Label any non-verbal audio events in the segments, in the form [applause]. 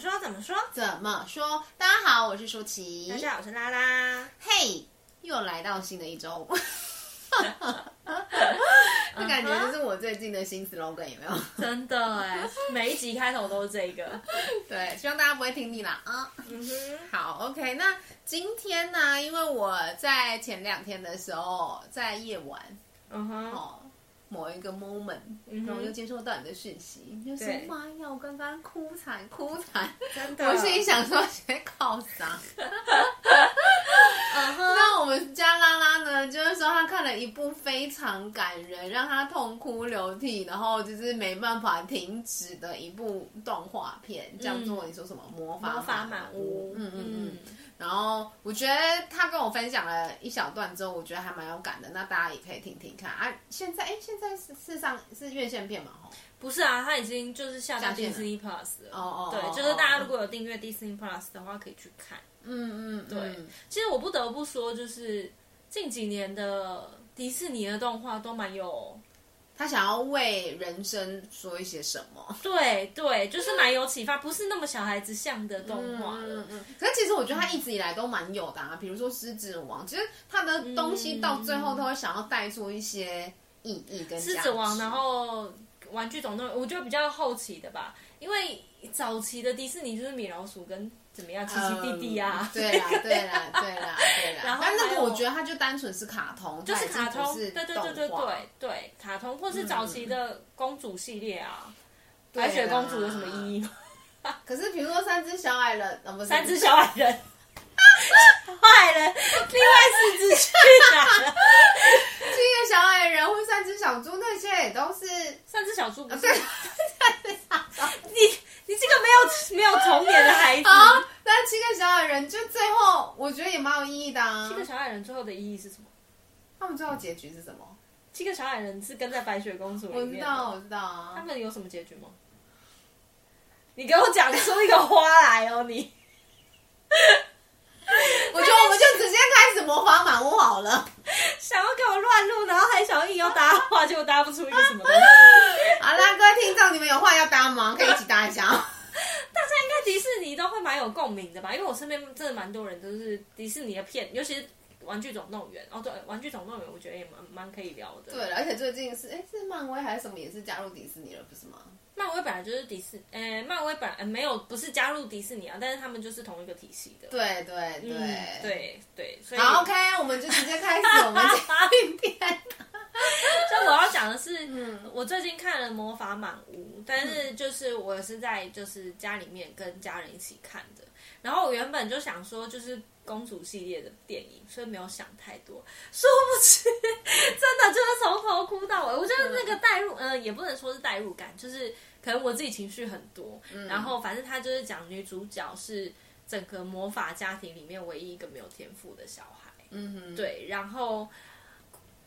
说？怎么说？怎么说？大家好，我是舒淇。大家好，我是拉拉。嘿，hey, 又来到新的一周。[laughs] 这感觉就是我最近的新 slogan，有没有？真的哎，每一集开头都是这个。[laughs] 对，希望大家不会听腻啦。啊，嗯哼。好，OK。那今天呢？因为我在前两天的时候，在夜晚，嗯哼，哦。某一个 moment，然后就接收到你的讯息，就说妈呀，我刚刚哭惨哭惨，真的。我心里想说，谁靠啥？那我们家拉就是说他看了一部非常感人，让他痛哭流涕，然后就是没办法停止的一部动画片，叫做你说什么魔法魔法满屋？嗯嗯嗯。然后我觉得他跟我分享了一小段之后，我觉得还蛮有感的。那大家也可以听听看啊。现在哎，现在是事实上是院线片嘛？吼，不是啊，他已经就是下到 Disney Plus 了。哦哦，对，就是大家如果有订阅 Disney Plus 的话，可以去看。嗯嗯，对。其实我不得不说，就是近几年的迪士尼的动画都蛮有。他想要为人生说一些什么？对对，就是蛮有启发，不是那么小孩子像的动画。嗯嗯嗯。可是其实我觉得他一直以来都蛮有的啊，比如说《狮子王》，其实他的东西到最后都会想要带出一些意义跟。狮子王，然后《玩具总动员》，我觉得比较后期的吧，因为早期的迪士尼就是米老鼠跟。怎么样，奇奇弟弟呀？对啦，对啦，对啦，对啦。[laughs] 然后，但那个我觉得它就单纯是卡通，就是卡通，对对对对对对，卡通或是早期的公主系列啊。白雪公主有什么意义吗？可是比如说三只小矮人，三只小矮人，[laughs] 坏人，另外四只去哪了？七个小矮人或三只小猪，那些也都是三只小猪，不是？你。你这个没有没有童年的孩子，好，那七个小矮人就最后，我觉得也蛮有意义的啊。七个小矮人最后的意义是什么？他们最后结局是什么？七个小矮人是跟在白雪公主里面。我知道，我知道啊。他们有什么结局吗？你给我讲出一个花来哦，你。我觉得我们就直接开始魔法满屋好了。[laughs] 想要给我乱录，然后还想要硬要搭话，结果搭不出一个什么东西。[laughs] 好啦，各位听众，你们有话要搭吗？可以一起搭一下。[laughs] 大家应该迪士尼都会蛮有共鸣的吧？因为我身边真的蛮多人都是迪士尼的片，尤其是《玩具总动员》哦，对，《玩具总动员》我觉得也蛮蛮可以聊的。对，而且最近是哎，是漫威还是什么也是加入迪士尼了，不是吗？漫威本来就是迪士，诶，漫威本来没有不是加入迪士尼啊，但是他们就是同一个体系的。对对对、嗯、对对，所以好，OK，我们就直接开始我们今天。[laughs] 就我要讲的是，嗯，我最近看了《魔法满屋》，但是就是我是在就是家里面跟家人一起看的。然后我原本就想说，就是公主系列的电影，所以没有想太多。殊不知，[laughs] 真的就是从头哭到尾。我觉得那个代入，嗯、呃，也不能说是代入感，就是。可能我自己情绪很多，嗯、然后反正他就是讲女主角是整个魔法家庭里面唯一一个没有天赋的小孩，嗯哼，对，然后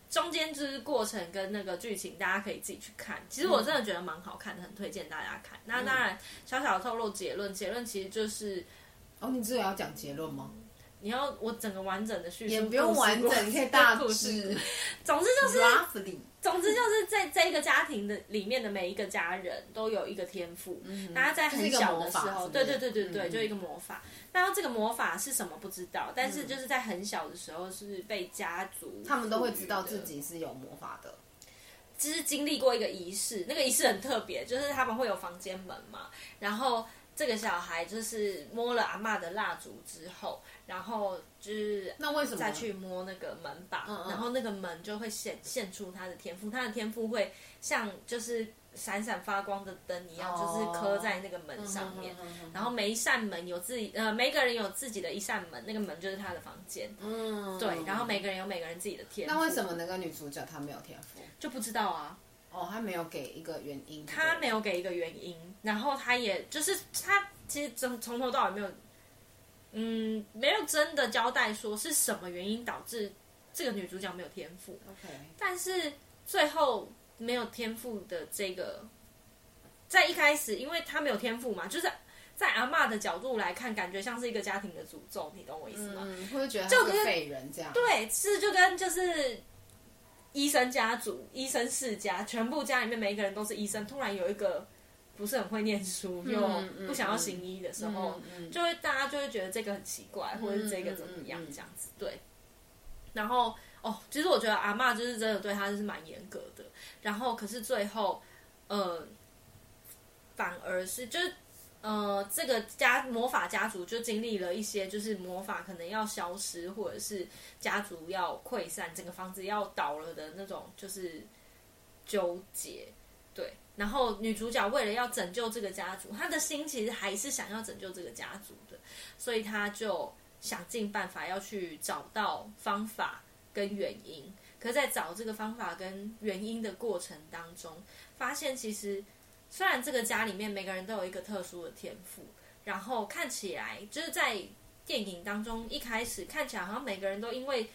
中间就是过程跟那个剧情，大家可以自己去看。其实我真的觉得蛮好看的，很推荐大家看。那当然，小小的透露结论，结论其实就是，哦，你这个要讲结论吗？你要我整个完整的叙述，也不用完整，你可以 [laughs] 大致。[laughs] 总之就是，总之就是在这一个家庭的里面的每一个家人都有一个天赋。嗯，大家在很小的时候，对对对对对，就一个魔法。那这个魔法是什么不知道，但是就是在很小的时候是被家族，他们都会知道自己是有魔法的。就是经历过一个仪式，那个仪式很特别，就是他们会有房间门嘛，然后。这个小孩就是摸了阿嬷的蜡烛之后，然后就是那为什么再去摸那个门把，然后那个门就会显现出他的天赋，他的天赋会像就是闪闪发光的灯一样，就是刻在那个门上面。然后每一扇门有自己呃，每个人有自己的一扇门，那个门就是他的房间。嗯，对。然后每个人有每个人自己的天赋。那为什么那个女主角她没有天赋？就不知道啊。哦，他没有给一个原因。他没有给一个原因，然后他也就是他其实从从头到尾没有，嗯，没有真的交代说是什么原因导致这个女主角没有天赋。OK，但是最后没有天赋的这个，在一开始，因为他没有天赋嘛，就是在阿嬷的角度来看，感觉像是一个家庭的诅咒，你懂我意思吗？嗯，会觉得就跟废人这样。对，是就跟就是。医生家族、医生世家，全部家里面每一个人都是医生。突然有一个不是很会念书，又不想要行医的时候，就会大家就会觉得这个很奇怪，或者是这个怎么样这样子。对。然后哦，其实我觉得阿嬷就是真的对他就是蛮严格的。然后可是最后，呃，反而是就是呃，这个家魔法家族就经历了一些，就是魔法可能要消失，或者是家族要溃散，整个房子要倒了的那种，就是纠结。对。然后女主角为了要拯救这个家族，她的心其实还是想要拯救这个家族的，所以她就想尽办法要去找到方法跟原因。可在找这个方法跟原因的过程当中，发现其实虽然这个家里面每个人都有一个特殊的天赋，然后看起来就是在电影当中一开始看起来好像每个人都因为。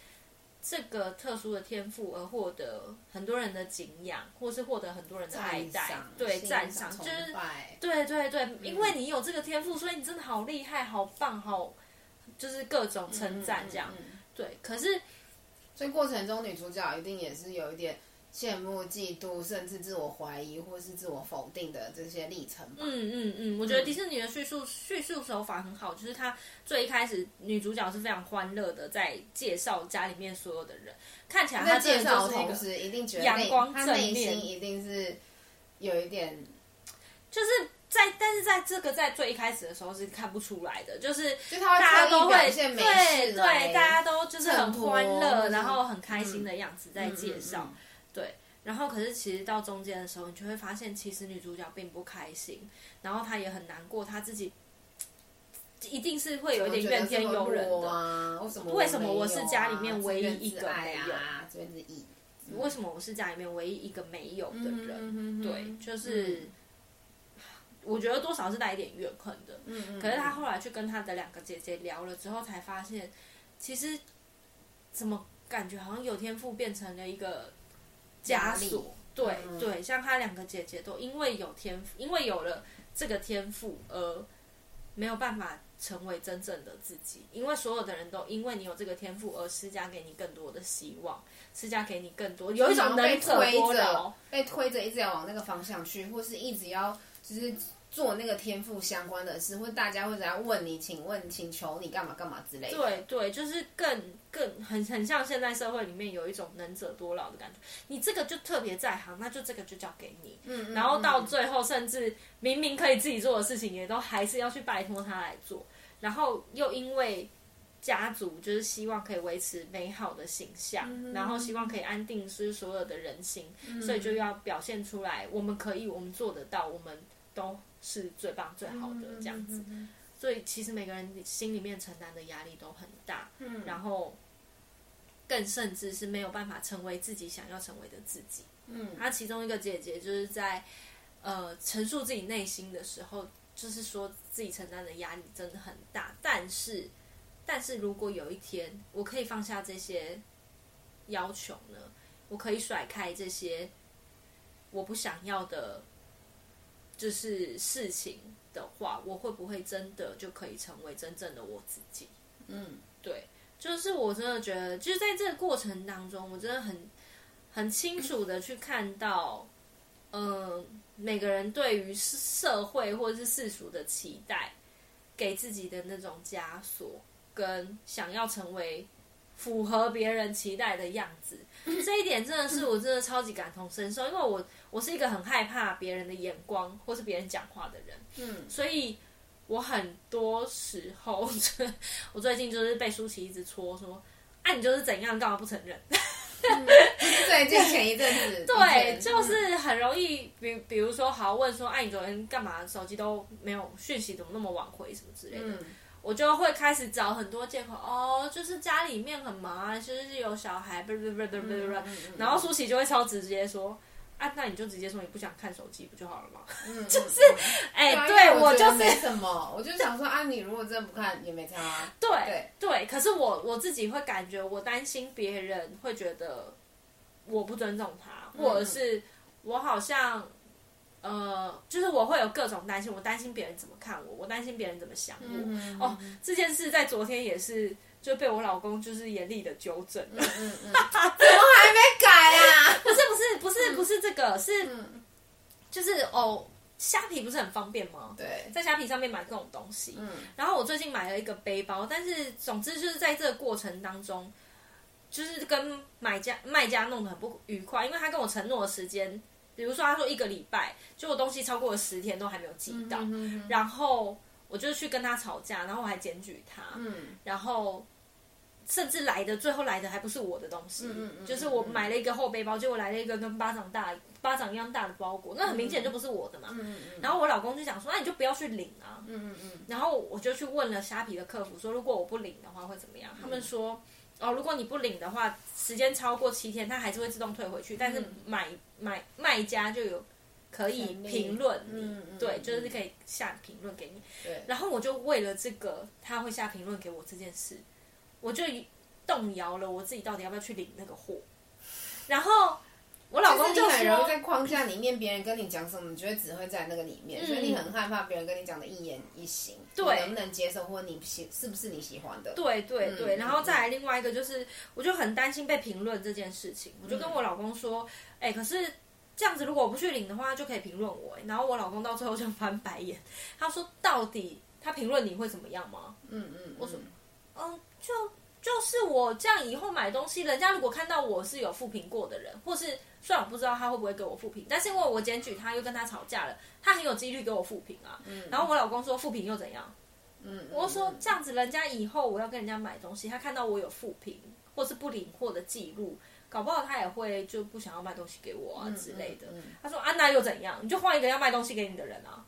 这个特殊的天赋而获得很多人的敬仰，或是获得很多人的爱戴，对，赞赏，就是对对对，因为你有这个天赋，所以你真的好厉害、好棒、好，就是各种称赞这样。对，可是，所以过程中女主角一定也是有一点。羡慕、嫉妒，甚至自我怀疑，或是自我否定的这些历程吧。嗯嗯嗯，我觉得迪士尼的叙述叙述手法很好，就是他最一开始女主角是非常欢乐的，在介绍家里面所有的人，看起来她介绍的同时一定觉得阳光正面，一定是有一点，就是在但是在这个在最一开始的时候是看不出来的，就是大家都会对对，大家都就是很欢乐，然后很开心的样子在介绍。对，然后可是其实到中间的时候，你就会发现，其实女主角并不开心，然后她也很难过，她自己一定是会有一点怨天尤人的。啊、为什么？为什么我是家里面唯一一个没有？这边是一。为什么我是家里面唯一一个没有的人？对，就是、嗯、我觉得多少是带一点怨恨的。嗯、可是她后来去跟她的两个姐姐聊了之后，才发现，其实怎么感觉好像有天赋变成了一个。枷锁，对、嗯、对，像他两个姐姐都因为有天赋，因为有了这个天赋而没有办法成为真正的自己。因为所有的人都因为你有这个天赋而施加给你更多的希望，施加给你更多，有一种能者多劳，被推着一直要往那个方向去，或是一直要就是。做那个天赋相关的事，或者大家会怎样问你，请问，请求你干嘛干嘛之类的。对对，就是更更很很像现在社会里面有一种能者多劳的感觉。你这个就特别在行，那就这个就交给你。嗯，然后到最后，甚至明明可以自己做的事情，也都还是要去拜托他来做。然后又因为家族就是希望可以维持美好的形象，嗯、然后希望可以安定是所有的人心，嗯、所以就要表现出来，我们可以，我们做得到，我们都。是最棒、最好的这样子，所以其实每个人心里面承担的压力都很大，嗯，然后更甚至是没有办法成为自己想要成为的自己，嗯，他其中一个姐姐就是在呃陈述自己内心的时候，就是说自己承担的压力真的很大，但是，但是如果有一天我可以放下这些要求呢，我可以甩开这些我不想要的。就是事情的话，我会不会真的就可以成为真正的我自己？嗯，对，就是我真的觉得，就是在这个过程当中，我真的很很清楚的去看到，嗯、呃，每个人对于社会或者是世俗的期待，给自己的那种枷锁，跟想要成为符合别人期待的样子，[laughs] 这一点真的是我真的超级感同身受，因为我。我是一个很害怕别人的眼光或是别人讲话的人，嗯，所以我很多时候，[laughs] 我最近就是被舒淇一直戳说，啊，你就是怎样，干嘛不承认？嗯、最近前一阵子，[laughs] 对，就是很容易，比比如说，好问说，哎、啊，你昨天干嘛？手机都没有讯息，怎么那么晚回？什么之类的，嗯、我就会开始找很多借口，哦，就是家里面很忙啊，其实是有小孩，不不不不不不，然后舒淇就会超直接说。啊，那你就直接说你不想看手机不就好了吗？嗯，[laughs] 就是，哎，对我就是没什么，我就想说啊，你如果真的不看也没差啊。[laughs] 对对对，可是我我自己会感觉，我担心别人会觉得我不尊重他，或者是我好像呃，就是我会有各种担心，我担心别人怎么看我，我担心别人怎么想我。哦，这件事在昨天也是。就被我老公就是严厉的纠正。了，嗯嗯嗯，[laughs] 怎么还没改啊？[laughs] 不是不是不是不是这个，是，就是哦，虾皮不是很方便吗？对，在虾皮上面买各种东西。嗯，然后我最近买了一个背包，但是总之就是在这个过程当中，就是跟买家卖家弄得很不愉快，因为他跟我承诺的时间，比如说他说一个礼拜，结果东西超过了十天都还没有寄到，嗯、哼哼然后我就去跟他吵架，然后我还检举他，嗯，然后。甚至来的最后来的还不是我的东西，嗯嗯嗯、就是我买了一个厚背包，结果来了一个跟巴掌大巴掌一样大的包裹，那很明显就不是我的嘛。嗯嗯嗯、然后我老公就讲说，那你就不要去领啊。嗯嗯嗯、然后我就去问了虾皮的客服，说如果我不领的话会怎么样？嗯、他们说，哦，如果你不领的话，时间超过七天，它还是会自动退回去。但是买买卖家就有可以评论你，嗯嗯、对，就是可以下评论给你。对然后我就为了这个，他会下评论给我这件事。我就动摇了，我自己到底要不要去领那个货？然后我老公就说，然后在框架里面，别人跟你讲什么，你觉得只会在那个里面，嗯、所以你很害怕别人跟你讲的一言一行，对，能不能接受，或者你喜是不是你喜欢的？对对对。嗯、然后再来另外一个就是，我就很担心被评论这件事情，我就跟我老公说，哎、可是这样子如果我不去领的话，就可以评论我。然后我老公到最后就翻白眼，他说：“到底他评论你会怎么样吗？”嗯嗯，我说，嗯。就就是我这样以后买东西，人家如果看到我是有复评过的人，或是虽然我不知道他会不会给我复评，但是因为我检举他又跟他吵架了，他很有几率给我复评啊。嗯、然后我老公说复评又怎样？嗯，我说这样子，人家以后我要跟人家买东西，他看到我有复评或是不领货的记录，搞不好他也会就不想要卖东西给我啊之类的。嗯嗯嗯、他说啊，那又怎样？你就换一个要卖东西给你的人啊。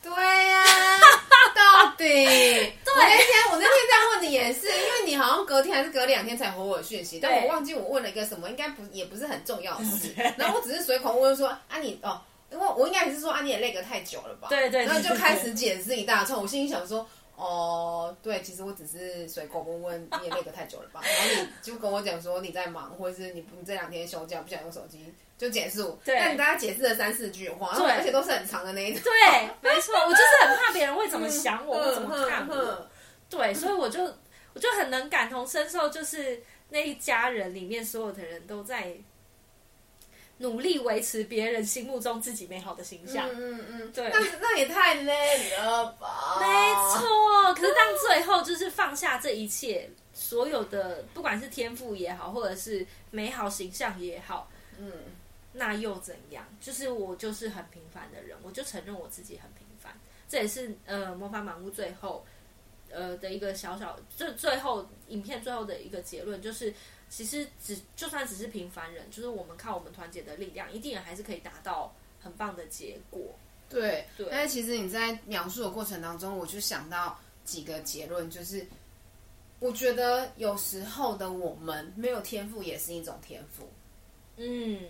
对呀、啊，[laughs] 到底。对我那天我那天这样问你也是，因为你好像隔天还是隔两天才回我讯息，但我忘记我问了一个什么，应该不也不是很重要的事。[laughs] 然后我只是随口问说啊你哦，因为我应该也是说啊你也累个太久了吧？对，对对。然后就开始解释一大串，我心里想说哦对，其实我只是随口问问你也累个太久了吧？然后你就跟我讲说你在忙，或者是你你这两天休假不想用手机。就结束，对，但你大概解释了三四句话，对，而且都是很长的那一种。对，没错，我就是很怕别人会怎么想我，会怎么看我。对，所以我就我就很能感同身受，就是那一家人里面所有的人都在努力维持别人心目中自己美好的形象。嗯嗯，对，那那也太累了吧？没错，可是当最后就是放下这一切，所有的不管是天赋也好，或者是美好形象也好，嗯。那又怎样？就是我就是很平凡的人，我就承认我自己很平凡。这也是呃魔法满屋最后呃的一个小小，就最后影片最后的一个结论，就是其实只就算只是平凡人，就是我们靠我们团结的力量，一定也还是可以达到很棒的结果。对对。但是其实你在描述的过程当中，我就想到几个结论，就是我觉得有时候的我们没有天赋也是一种天赋。嗯。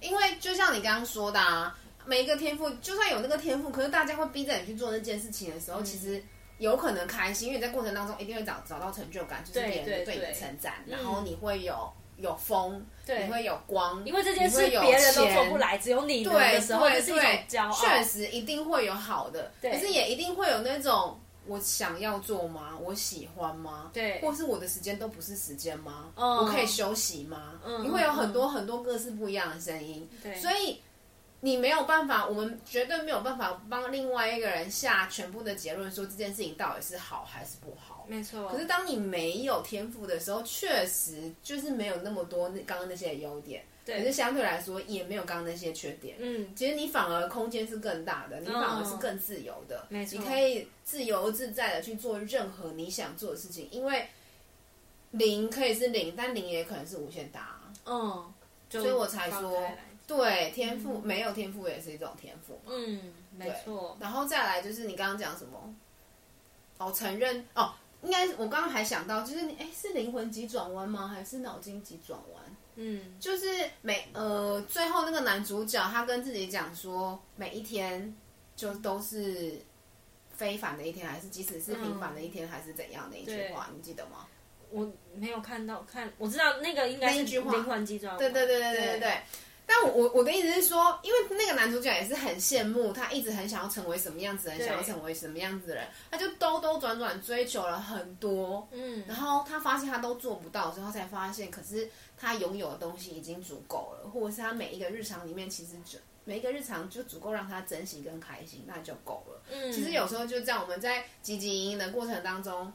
因为就像你刚刚说的啊，每一个天赋，就算有那个天赋，可是大家会逼着你去做那件事情的时候，嗯、其实有可能开心，因为你在过程当中一定会找找到成就感，就是别人对你的称赞，然后你会有有风，对你会有光，因为这件事别人都做不来，只有你能的时候，对对对，是一种骄傲，确实一定会有好的，可是也一定会有那种。我想要做吗？我喜欢吗？对，或是我的时间都不是时间吗？嗯，我可以休息吗？嗯，你会有很多很多各式不一样的声音。对，所以你没有办法，我们绝对没有办法帮另外一个人下全部的结论，说这件事情到底是好还是不好。没错。可是当你没有天赋的时候，确实就是没有那么多那刚刚那些优点。对，可是相对来说也没有刚刚那些缺点。嗯，其实你反而空间是更大的，你反而是更自由的。没错，你可以自由自在的去做任何你想做的事情，因为零可以是零，但零也可能是无限大。嗯，所以我才说，对，天赋没有天赋也是一种天赋。嗯，没错。然后再来就是你刚刚讲什么？哦，承认哦，应该我刚刚还想到，就是你哎，是灵魂急转弯吗？还是脑筋急转弯？嗯，就是每呃最后那个男主角，他跟自己讲说，每一天就都是非凡的一天，还是即使是平凡的一天，还是怎样的一句话，你记得吗？我没有看到，看我知道那个应该是灵魂急转弯，对对对对对对对。但我我的意思是说，因为那个男主角也是很羡慕，他一直很想要成为什么样子，很想要成为什么样子的人，他就兜兜转转追求了很多，嗯，然后他发现他都做不到，之后才发现，可是他拥有的东西已经足够了，或者是他每一个日常里面其实就每一个日常就足够让他珍惜跟开心，那就够了。嗯，其实有时候就这样，我们在汲汲营营的过程当中，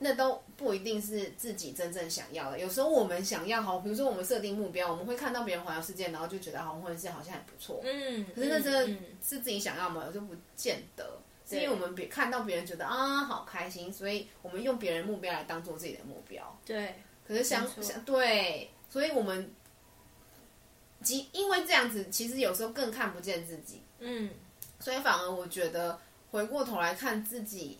那都不一定是自己真正想要的。有时候我们想要好，比如说我们设定目标，我们会看到别人环游世界，然后就觉得好像或者是好像很不错。嗯，可是那真的是自己想要吗？我就不见得。是因为我们别看到别人觉得啊好开心，所以我们用别人目标来当做自己的目标。对，可是相相对，所以我们。即因为这样子，其实有时候更看不见自己。嗯，所以反而我觉得回过头来看自己，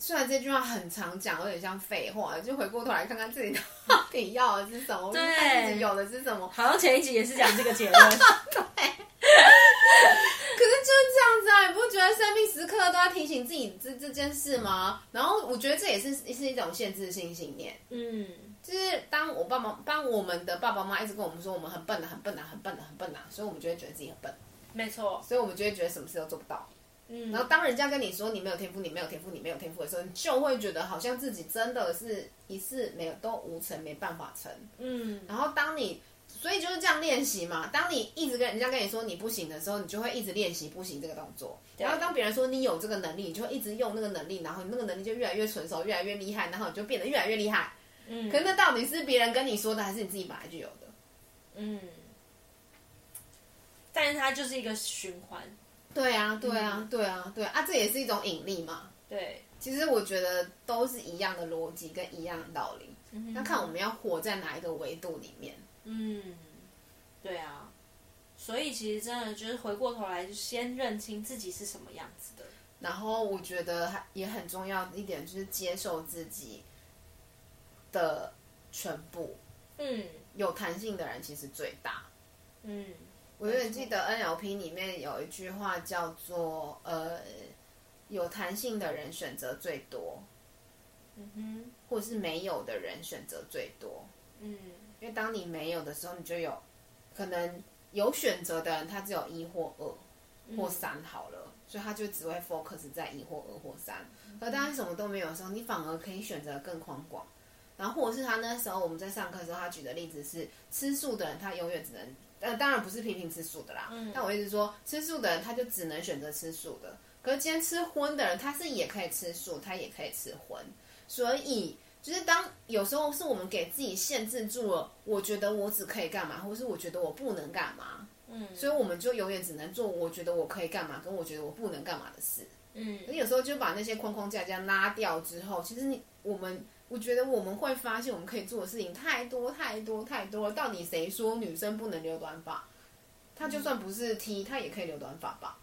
虽然这句话很常讲，有点像废话，就回过头来看看自己到底要的是什么，[laughs] 对，看自己有的是什么。好像前一集也是讲这个结论。[laughs] 对。可是就是这样子啊，你不觉得生命时刻都要提醒自己这这件事吗？然后我觉得这也是是一种限制性信念。嗯。就是当我爸妈，当我们的爸爸妈妈一直跟我们说我们很笨的、很笨的、很笨的、很笨的，所以我们就会觉得自己很笨。没错，所以我们就会觉得什么事都做不到。嗯，然后当人家跟你说你没有天赋，你没有天赋，你没有天赋的时候，你就会觉得好像自己真的是一事没有都无成，没办法成。嗯，然后当你，所以就是这样练习嘛。当你一直跟人家跟你说你不行的时候，你就会一直练习不行这个动作。然后当别人说你有这个能力，你就会一直用那个能力，然后你那个能力就越来越纯熟，越来越厉害，然后你就变得越来越厉害。嗯，可是那到底是别人跟你说的，还是你自己本来就有的？嗯，但是它就是一个循环。对啊，对啊，对啊，对啊，这也是一种引力嘛。对，其实我觉得都是一样的逻辑跟一样的道理。嗯，要看我们要活在哪一个维度里面。嗯，对啊，所以其实真的就是回过头来，就先认清自己是什么样子的。然后我觉得还也很重要一点，就是接受自己。的全部，嗯，有弹性的人其实最大，嗯，我永远记得 NLP 里面有一句话叫做，呃，有弹性的人选择最多，嗯哼，或是没有的人选择最多，嗯，因为当你没有的时候，你就有可能有选择的人，他只有一或二或三好了，嗯，所以他就只会 focus 在一或二或三，而当你什么都没有的时候，你反而可以选择更宽广。然后，或者是他那时候我们在上课的时候，他举的例子是吃素的人，他永远只能……呃，当然不是批评吃素的啦。嗯。但我一直说，吃素的人他就只能选择吃素的。可是今天吃荤的人，他是也可以吃素，他也可以吃荤。所以，就是当有时候是我们给自己限制住了，我觉得我只可以干嘛，或是我觉得我不能干嘛。嗯。所以我们就永远只能做我觉得我可以干嘛，跟我觉得我不能干嘛的事。嗯。可是有时候就把那些框框架架拉掉之后，其实你我们。我觉得我们会发现，我们可以做的事情太多太多太多了。到底谁说女生不能留短发？她就算不是 T，她也可以留短发吧？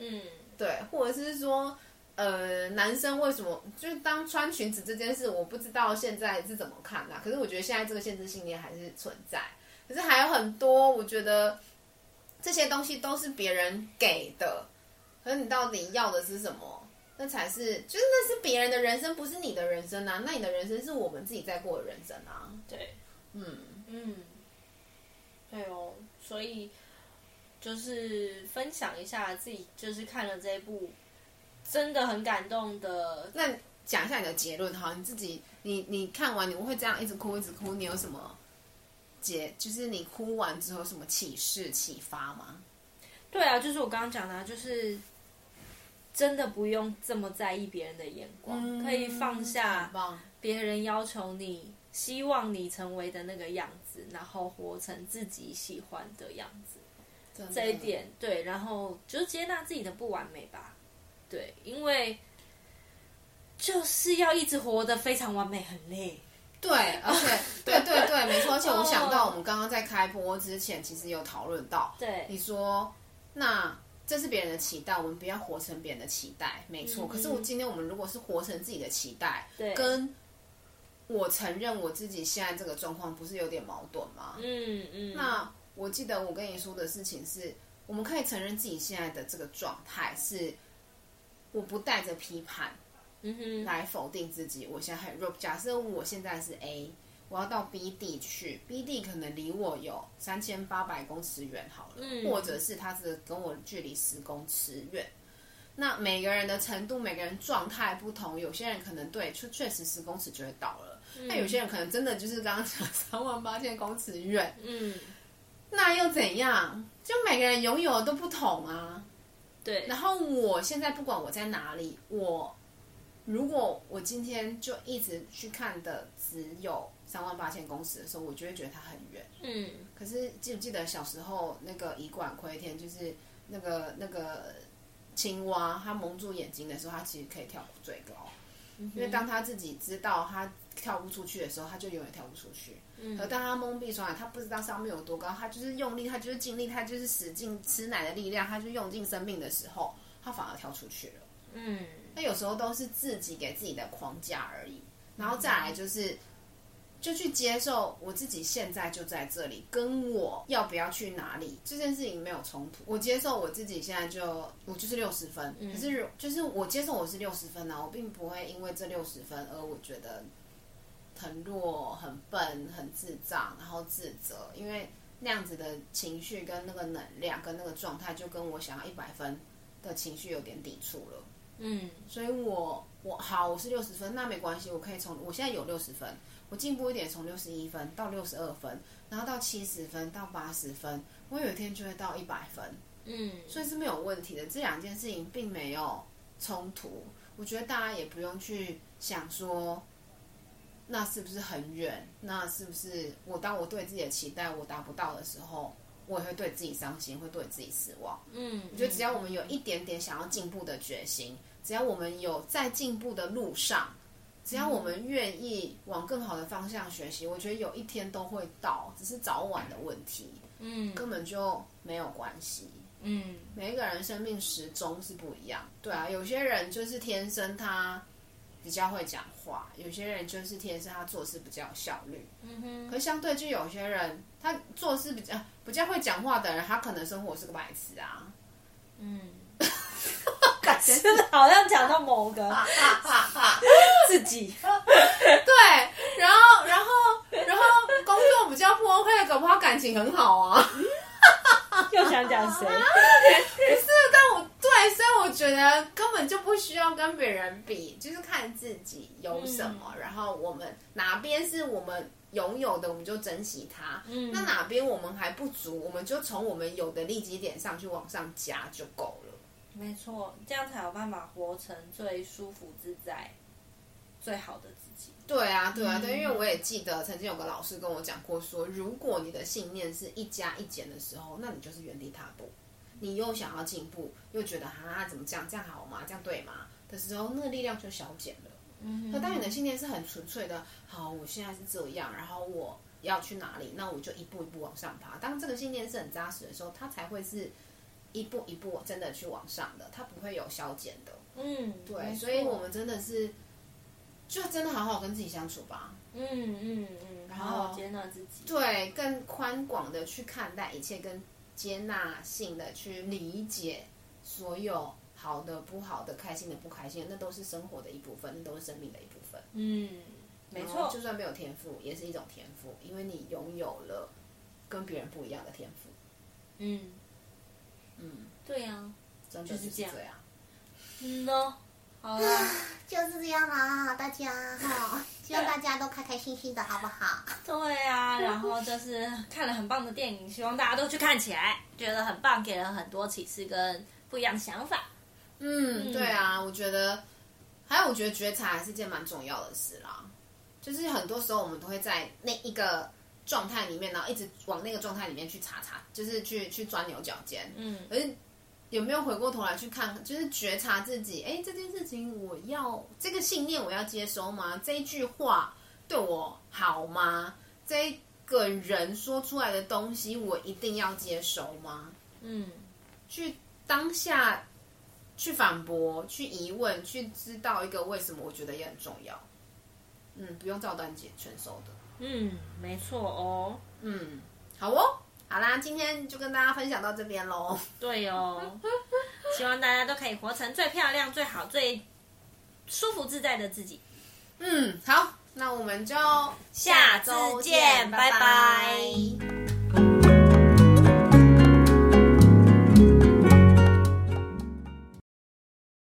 嗯，对。或者是说，呃，男生为什么就是当穿裙子这件事，我不知道现在是怎么看啦。可是我觉得现在这个限制信念还是存在。可是还有很多，我觉得这些东西都是别人给的。可是你到底要的是什么？那才是，就是那是别人的人生，不是你的人生啊！那你的人生是我们自己在过的人生啊！对，嗯嗯，对哦，所以就是分享一下自己，就是看了这一部真的很感动的。那讲一下你的结论哈，你自己，你你看完你会这样一直哭一直哭，你有什么结？就是你哭完之后什么启示启发吗？对啊，就是我刚刚讲的，就是。真的不用这么在意别人的眼光，嗯、可以放下别人要求你、希望你成为的那个样子，然后活成自己喜欢的样子。这一点对，然后就是接纳自己的不完美吧。对，因为就是要一直活得非常完美，很累。对，[laughs] 而且对对对，没错。而且我想到我们刚刚在开播之前，其实有讨论到，对你说那。这是别人的期待，我们不要活成别人的期待，没错。嗯、可是我今天我们如果是活成自己的期待，对，跟我承认我自己现在这个状况不是有点矛盾吗？嗯嗯。那我记得我跟你说的事情是，我们可以承认自己现在的这个状态是，我不带着批判，嗯哼，来否定自己。我现在很弱，假设我现在是 A。我要到 B 地去，B 地可能离我有三千八百公尺远，好了，嗯，或者是它是跟我距离十公尺远。那每个人的程度，每个人状态不同，有些人可能对，确确实十公尺就会到了。那、嗯、有些人可能真的就是刚刚讲三万八千公尺远。嗯，那又怎样？就每个人拥有的都不同啊。对。然后我现在不管我在哪里，我如果我今天就一直去看的只有三万八千公尺的时候，我就会觉得它很远。嗯。可是记不记得小时候那个以管窥天，就是那个那个青蛙，它蒙住眼睛的时候，它其实可以跳最高。因为当他自己知道他跳不出去的时候，他就永远跳不出去。嗯，而当他蒙蔽双眼，他不知道上面有多高，他就是用力，他就是尽力，他就是使劲吃奶的力量，他就用尽生命的时候，他反而跳出去了。嗯，那有时候都是自己给自己的框架而已，然后再来就是。就去接受我自己现在就在这里，跟我要不要去哪里这件事情没有冲突。我接受我自己现在就我就是六十分，可是就是我接受我是六十分呢，我并不会因为这六十分而我觉得很弱、很笨、很智障，然后自责，因为那样子的情绪跟那个能量跟那个状态，就跟我想要一百分的情绪有点抵触了。嗯，所以我我好，我是六十分，那没关系，我可以从我现在有六十分。我进步一点，从六十一分到六十二分，然后到七十分到八十分，我有一天就会到一百分。嗯，所以是没有问题的。这两件事情并没有冲突。我觉得大家也不用去想说，那是不是很远？那是不是我当我对自己的期待我达不到的时候，我也会对自己伤心，会对自己失望。嗯，我觉得只要我们有一点点想要进步的决心，只要我们有在进步的路上。只要我们愿意往更好的方向学习，我觉得有一天都会到，只是早晚的问题。嗯，根本就没有关系。嗯，每一个人生命时钟是不一样。对啊，有些人就是天生他比较会讲话，有些人就是天生他做事比较有效率。嗯哼。可相对就有些人，他做事比较比较会讲话的人，他可能生活是个白痴啊。嗯。[laughs] 真的好像讲到某个 [laughs] 自己，对，然后然后然后工作比较不 OK，搞不好感情很好啊。又想讲谁？[laughs] 对，所以我觉得根本就不需要跟别人比，就是看自己有什么，嗯、然后我们哪边是我们拥有的，我们就珍惜它。嗯，那哪边我们还不足，我们就从我们有的利己点上去往上加就够了。没错，这样才有办法活成最舒服自在、最好的自己。对啊，对啊，对，因为我也记得曾经有个老师跟我讲过说，说如果你的信念是一加一减的时候，那你就是原地踏步。你又想要进步，又觉得啊怎么这样，这样好吗？这样对吗？的时候，那个力量就消减了。嗯哼。可当你的信念是很纯粹的，好，我现在是这样，然后我要去哪里，那我就一步一步往上爬。当这个信念是很扎实的时候，它才会是。一步一步真的去往上的，它不会有消减的。嗯，对，所以我们真的是，就真的好好跟自己相处吧。嗯嗯嗯，然后接纳自己。对，更宽广的去看待一切，跟接纳性的去理解所有好的、不好的、开心的、不开心的，那都是生活的一部分，那都是生命的一部分。嗯，没错，就算没有天赋，也是一种天赋，因为你拥有了跟别人不一样的天赋。嗯。嗯，对呀、啊，真的就是这样。嗯喽，好了，[laughs] 就是这样啦，大家哈，希望大家都开开心心的，好不好？[laughs] 对呀、啊，然后就是看了很棒的电影，希望大家都去看起来，觉得很棒，给了很多启示跟不一样的想法。嗯，嗯对啊，我觉得，还有我觉得觉察还是件蛮重要的事啦。就是很多时候我们都会在那一个。状态里面，然后一直往那个状态里面去查查，就是去去钻牛角尖。嗯，而有没有回过头来去看，就是觉察自己？哎，这件事情我要这个信念我要接收吗？这一句话对我好吗？这个人说出来的东西我一定要接收吗？嗯，去当下去反驳、去疑问、去知道一个为什么，我觉得也很重要。嗯，不用照单全收的。嗯，没错哦。嗯，好哦，好啦，今天就跟大家分享到这边喽。对哦，[laughs] 希望大家都可以活成最漂亮、最好、最舒服自在的自己。嗯，好，那我们就下周见，拜拜。拜拜。